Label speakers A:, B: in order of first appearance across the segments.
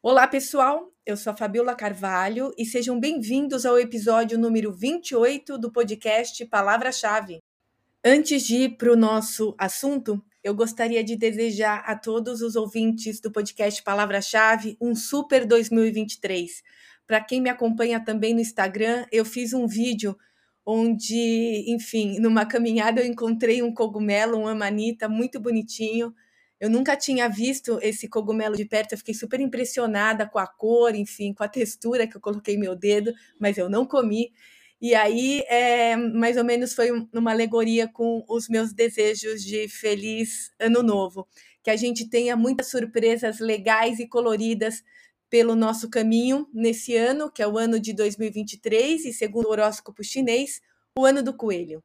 A: Olá, pessoal. Eu sou a Fabiola Carvalho e sejam bem-vindos ao episódio número 28 do podcast Palavra-Chave. Antes de ir para o nosso assunto, eu gostaria de desejar a todos os ouvintes do podcast Palavra-Chave um super 2023. Para quem me acompanha também no Instagram, eu fiz um vídeo onde, enfim, numa caminhada eu encontrei um cogumelo, um amanita muito bonitinho eu nunca tinha visto esse cogumelo de perto, eu fiquei super impressionada com a cor, enfim, com a textura que eu coloquei meu dedo, mas eu não comi. E aí, é, mais ou menos, foi uma alegoria com os meus desejos de feliz ano novo. Que a gente tenha muitas surpresas legais e coloridas pelo nosso caminho nesse ano, que é o ano de 2023, e segundo o horóscopo chinês, o ano do coelho.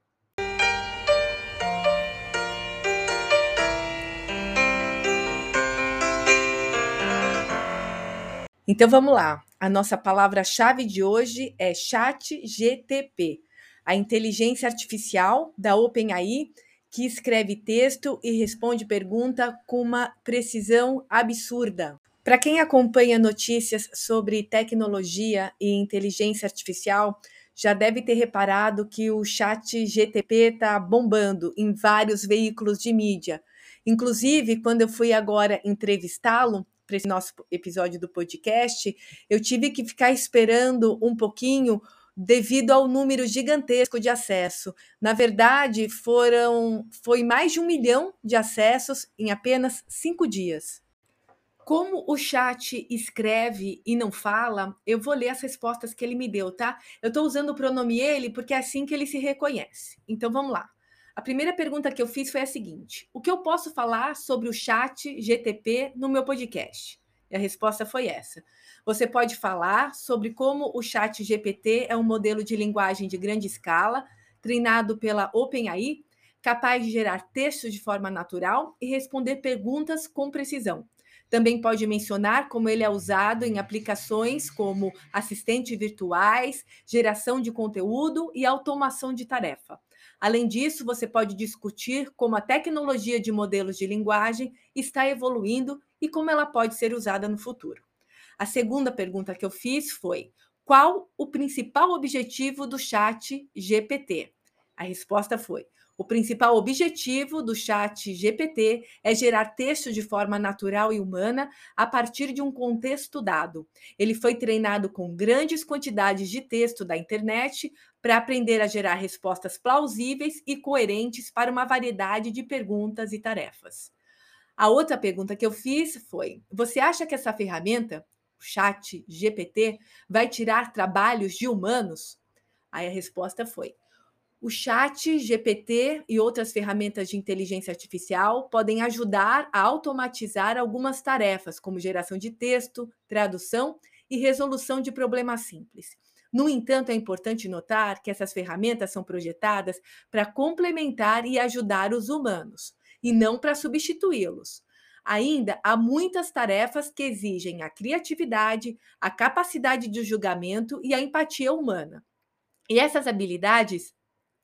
A: Então vamos lá. A nossa palavra-chave de hoje é Chat GTP, a inteligência artificial da OpenAI que escreve texto e responde pergunta com uma precisão absurda. Para quem acompanha notícias sobre tecnologia e inteligência artificial, já deve ter reparado que o chat GTP está bombando em vários veículos de mídia. Inclusive, quando eu fui agora entrevistá-lo, para esse nosso episódio do podcast, eu tive que ficar esperando um pouquinho devido ao número gigantesco de acesso. Na verdade, foram foi mais de um milhão de acessos em apenas cinco dias. Como o chat escreve e não fala, eu vou ler as respostas que ele me deu, tá? Eu estou usando o pronome ele porque é assim que ele se reconhece. Então vamos lá. A primeira pergunta que eu fiz foi a seguinte: O que eu posso falar sobre o chat GTP no meu podcast? E a resposta foi essa. Você pode falar sobre como o chat GPT é um modelo de linguagem de grande escala, treinado pela OpenAI, capaz de gerar textos de forma natural e responder perguntas com precisão. Também pode mencionar como ele é usado em aplicações como assistentes virtuais, geração de conteúdo e automação de tarefa. Além disso, você pode discutir como a tecnologia de modelos de linguagem está evoluindo e como ela pode ser usada no futuro. A segunda pergunta que eu fiz foi: qual o principal objetivo do chat GPT? A resposta foi: o principal objetivo do chat GPT é gerar texto de forma natural e humana a partir de um contexto dado. Ele foi treinado com grandes quantidades de texto da internet para aprender a gerar respostas plausíveis e coerentes para uma variedade de perguntas e tarefas. A outra pergunta que eu fiz foi: você acha que essa ferramenta, o chat GPT, vai tirar trabalhos de humanos? Aí a resposta foi: o chat GPT e outras ferramentas de inteligência artificial podem ajudar a automatizar algumas tarefas, como geração de texto, tradução e resolução de problemas simples. No entanto, é importante notar que essas ferramentas são projetadas para complementar e ajudar os humanos, e não para substituí-los. Ainda há muitas tarefas que exigem a criatividade, a capacidade de julgamento e a empatia humana. E essas habilidades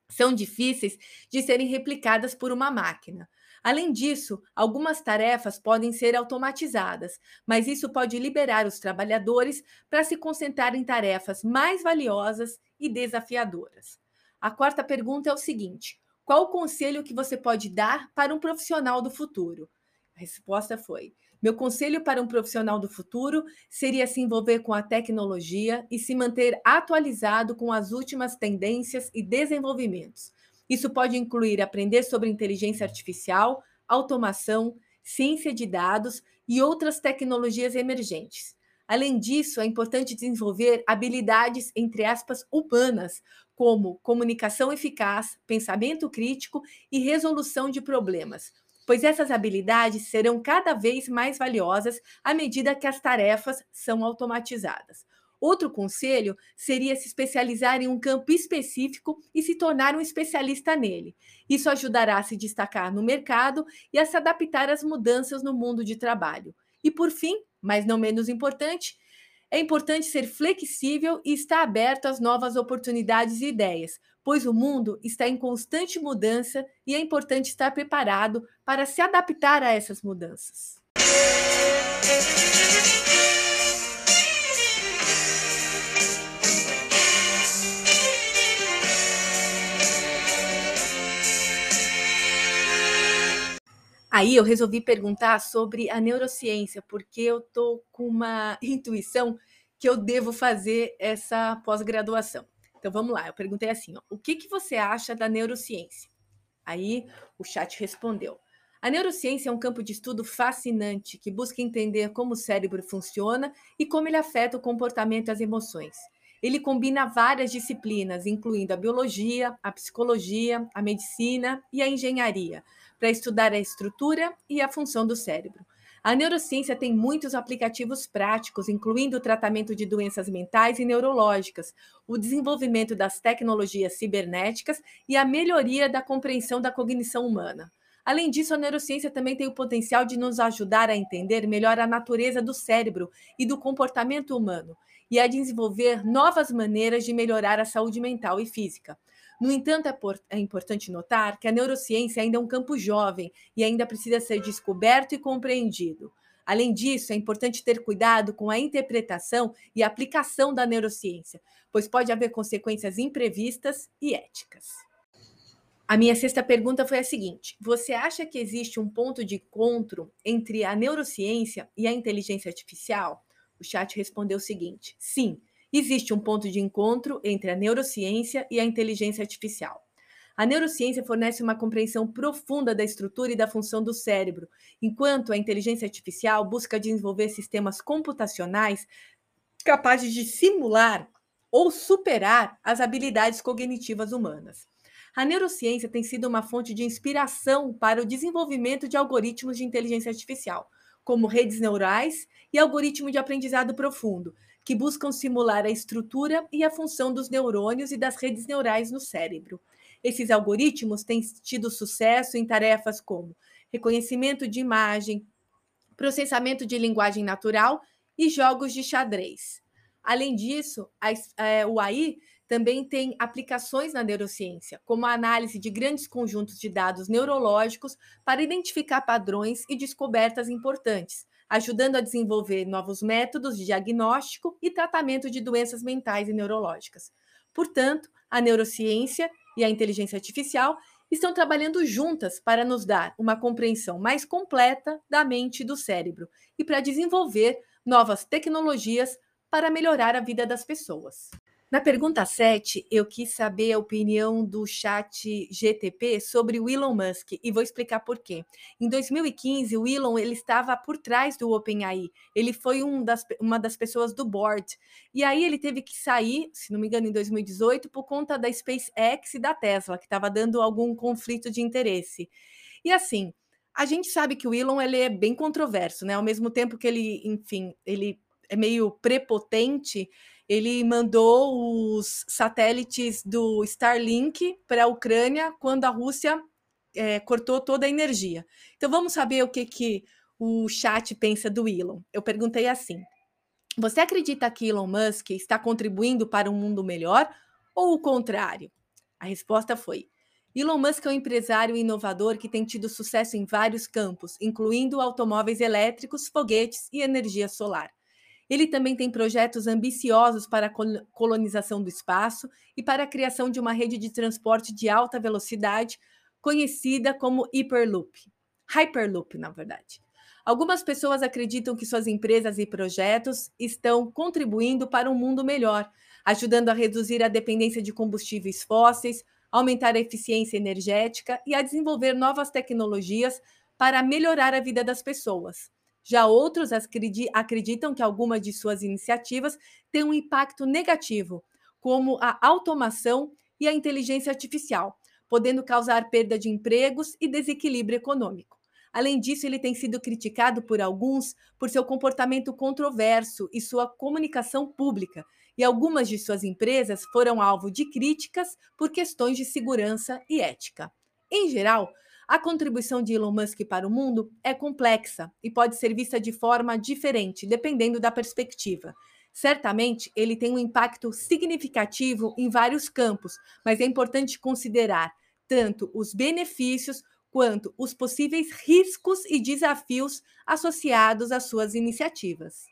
A: são difíceis de serem replicadas por uma máquina. Além disso, algumas tarefas podem ser automatizadas, mas isso pode liberar os trabalhadores para se concentrar em tarefas mais valiosas e desafiadoras. A quarta pergunta é o seguinte: qual o conselho que você pode dar para um profissional do futuro? A resposta foi: meu conselho para um profissional do futuro seria se envolver com a tecnologia e se manter atualizado com as últimas tendências e desenvolvimentos. Isso pode incluir aprender sobre inteligência artificial, automação, ciência de dados e outras tecnologias emergentes. Além disso, é importante desenvolver habilidades, entre aspas, humanas, como comunicação eficaz, pensamento crítico e resolução de problemas pois essas habilidades serão cada vez mais valiosas à medida que as tarefas são automatizadas. Outro conselho seria se especializar em um campo específico e se tornar um especialista nele. Isso ajudará a se destacar no mercado e a se adaptar às mudanças no mundo de trabalho. E por fim, mas não menos importante, é importante ser flexível e estar aberto às novas oportunidades e ideias, pois o mundo está em constante mudança e é importante estar preparado para se adaptar a essas mudanças. Aí eu resolvi perguntar sobre a neurociência, porque eu tô com uma intuição que eu devo fazer essa pós-graduação. Então vamos lá, eu perguntei assim: ó, o que, que você acha da neurociência? Aí o chat respondeu: a neurociência é um campo de estudo fascinante que busca entender como o cérebro funciona e como ele afeta o comportamento e as emoções. Ele combina várias disciplinas, incluindo a biologia, a psicologia, a medicina e a engenharia, para estudar a estrutura e a função do cérebro. A neurociência tem muitos aplicativos práticos, incluindo o tratamento de doenças mentais e neurológicas, o desenvolvimento das tecnologias cibernéticas e a melhoria da compreensão da cognição humana. Além disso, a neurociência também tem o potencial de nos ajudar a entender melhor a natureza do cérebro e do comportamento humano e a desenvolver novas maneiras de melhorar a saúde mental e física. No entanto, é, por, é, importante notar que a neurociência ainda é um campo jovem e ainda precisa ser descoberto e compreendido. Além disso, é importante ter cuidado com a interpretação e aplicação da neurociência, pois pode haver consequências imprevistas e éticas. A minha sexta pergunta foi a seguinte: Você acha que existe um ponto de encontro entre a neurociência e a inteligência artificial? O chat respondeu o seguinte: Sim, existe um ponto de encontro entre a neurociência e a inteligência artificial. A neurociência fornece uma compreensão profunda da estrutura e da função do cérebro, enquanto a inteligência artificial busca desenvolver sistemas computacionais capazes de simular ou superar as habilidades cognitivas humanas. A neurociência tem sido uma fonte de inspiração para o desenvolvimento de algoritmos de inteligência artificial, como redes neurais e algoritmo de aprendizado profundo, que buscam simular a estrutura e a função dos neurônios e das redes neurais no cérebro. Esses algoritmos têm tido sucesso em tarefas como reconhecimento de imagem, processamento de linguagem natural e jogos de xadrez. Além disso, a, é, o AI também tem aplicações na neurociência, como a análise de grandes conjuntos de dados neurológicos para identificar padrões e descobertas importantes, ajudando a desenvolver novos métodos de diagnóstico e tratamento de doenças mentais e neurológicas. Portanto, a neurociência e a inteligência artificial estão trabalhando juntas para nos dar uma compreensão mais completa da mente e do cérebro e para desenvolver novas tecnologias para melhorar a vida das pessoas. Na pergunta 7, eu quis saber a opinião do chat GTP sobre o Elon Musk e vou explicar por quê. Em 2015, o Elon ele estava por trás do OpenAI. Ele foi um das, uma das pessoas do board. E aí ele teve que sair, se não me engano, em 2018, por conta da SpaceX e da Tesla, que estava dando algum conflito de interesse. E assim, a gente sabe que o Elon ele é bem controverso, né? Ao mesmo tempo que ele, enfim, ele é meio prepotente ele mandou os satélites do Starlink para a Ucrânia quando a Rússia é, cortou toda a energia. Então vamos saber o que, que o chat pensa do Elon. Eu perguntei assim: você acredita que Elon Musk está contribuindo para um mundo melhor ou o contrário? A resposta foi: Elon Musk é um empresário inovador que tem tido sucesso em vários campos, incluindo automóveis elétricos, foguetes e energia solar. Ele também tem projetos ambiciosos para a colonização do espaço e para a criação de uma rede de transporte de alta velocidade, conhecida como Hyperloop. Hyperloop, na verdade. Algumas pessoas acreditam que suas empresas e projetos estão contribuindo para um mundo melhor, ajudando a reduzir a dependência de combustíveis fósseis, aumentar a eficiência energética e a desenvolver novas tecnologias para melhorar a vida das pessoas. Já outros acreditam que algumas de suas iniciativas têm um impacto negativo, como a automação e a inteligência artificial, podendo causar perda de empregos e desequilíbrio econômico. Além disso, ele tem sido criticado por alguns por seu comportamento controverso e sua comunicação pública, e algumas de suas empresas foram alvo de críticas por questões de segurança e ética. Em geral, a contribuição de Elon Musk para o mundo é complexa e pode ser vista de forma diferente, dependendo da perspectiva. Certamente, ele tem um impacto significativo em vários campos, mas é importante considerar tanto os benefícios quanto os possíveis riscos e desafios associados às suas iniciativas.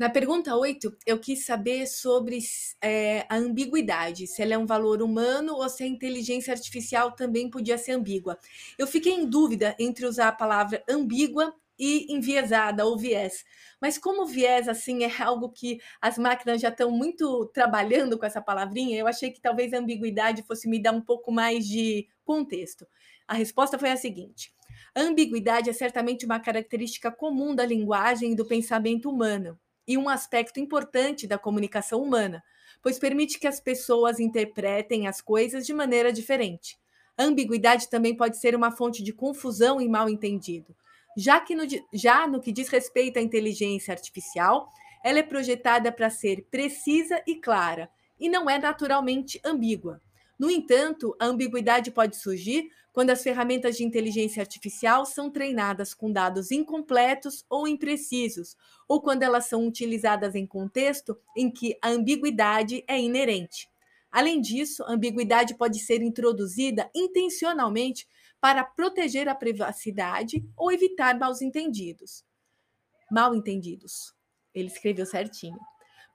A: Na pergunta 8, eu quis saber sobre é, a ambiguidade, se ela é um valor humano ou se a inteligência artificial também podia ser ambígua. Eu fiquei em dúvida entre usar a palavra ambígua e enviesada ou viés. Mas como viés assim é algo que as máquinas já estão muito trabalhando com essa palavrinha, eu achei que talvez a ambiguidade fosse me dar um pouco mais de contexto. A resposta foi a seguinte: a ambiguidade é certamente uma característica comum da linguagem e do pensamento humano e um aspecto importante da comunicação humana, pois permite que as pessoas interpretem as coisas de maneira diferente. A ambiguidade também pode ser uma fonte de confusão e mal entendido, já que no, já no que diz respeito à inteligência artificial, ela é projetada para ser precisa e clara, e não é naturalmente ambígua. No entanto, a ambiguidade pode surgir quando as ferramentas de inteligência artificial são treinadas com dados incompletos ou imprecisos, ou quando elas são utilizadas em contexto em que a ambiguidade é inerente. Além disso, a ambiguidade pode ser introduzida intencionalmente para proteger a privacidade ou evitar mal-entendidos. Mal-entendidos. Ele escreveu certinho.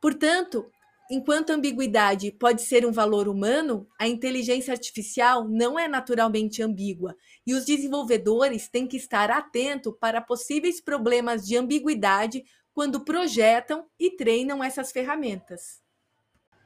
A: Portanto, enquanto ambiguidade pode ser um valor humano, a inteligência artificial não é naturalmente ambígua e os desenvolvedores têm que estar atentos para possíveis problemas de ambiguidade quando projetam e treinam essas ferramentas.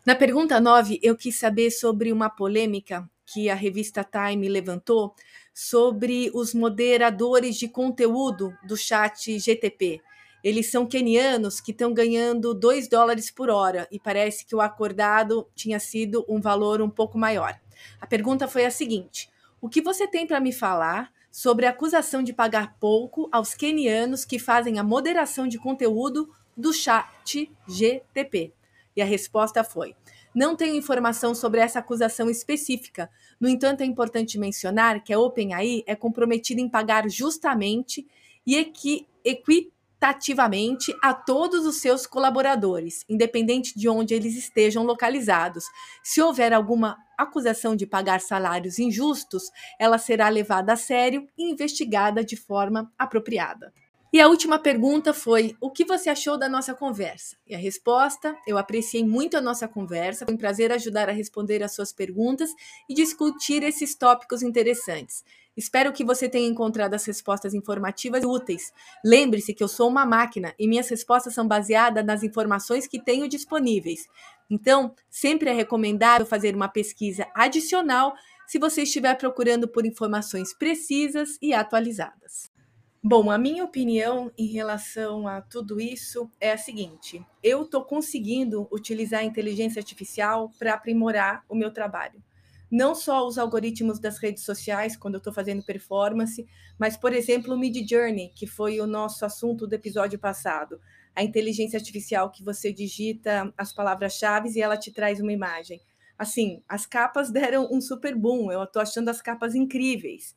A: Na pergunta 9, eu quis saber sobre uma polêmica que a revista Time levantou sobre os moderadores de conteúdo do chat GTP. Eles são quenianos que estão ganhando 2 dólares por hora e parece que o acordado tinha sido um valor um pouco maior. A pergunta foi a seguinte: o que você tem para me falar sobre a acusação de pagar pouco aos quenianos que fazem a moderação de conteúdo do chat GTP? E a resposta foi: não tenho informação sobre essa acusação específica. No entanto, é importante mencionar que a OpenAI é comprometida em pagar justamente e equi equitativamente a todos os seus colaboradores, independente de onde eles estejam localizados. Se houver alguma acusação de pagar salários injustos, ela será levada a sério e investigada de forma apropriada. E a última pergunta foi: o que você achou da nossa conversa? E a resposta: eu apreciei muito a nossa conversa, foi um prazer ajudar a responder as suas perguntas e discutir esses tópicos interessantes. Espero que você tenha encontrado as respostas informativas e úteis. Lembre-se que eu sou uma máquina e minhas respostas são baseadas nas informações que tenho disponíveis. Então, sempre é recomendável fazer uma pesquisa adicional se você estiver procurando por informações precisas e atualizadas. Bom, a minha opinião em relação a tudo isso é a seguinte: eu estou conseguindo utilizar a inteligência artificial para aprimorar o meu trabalho. Não só os algoritmos das redes sociais, quando eu estou fazendo performance, mas, por exemplo, o Mid Journey, que foi o nosso assunto do episódio passado. A inteligência artificial que você digita as palavras-chave e ela te traz uma imagem. Assim, as capas deram um super boom, eu estou achando as capas incríveis.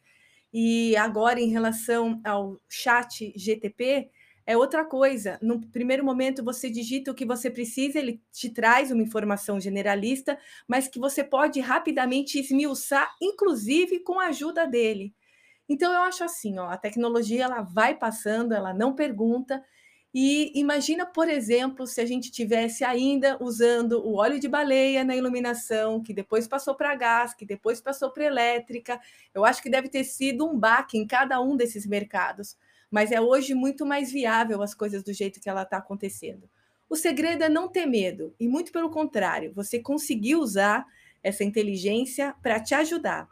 A: E agora, em relação ao chat GTP, é outra coisa. No primeiro momento, você digita o que você precisa, ele te traz uma informação generalista, mas que você pode rapidamente esmiuçar, inclusive com a ajuda dele. Então, eu acho assim: ó, a tecnologia ela vai passando, ela não pergunta, e imagina, por exemplo, se a gente tivesse ainda usando o óleo de baleia na iluminação, que depois passou para gás, que depois passou para elétrica. Eu acho que deve ter sido um baque em cada um desses mercados. Mas é hoje muito mais viável as coisas do jeito que ela está acontecendo. O segredo é não ter medo, e muito pelo contrário, você conseguir usar essa inteligência para te ajudar.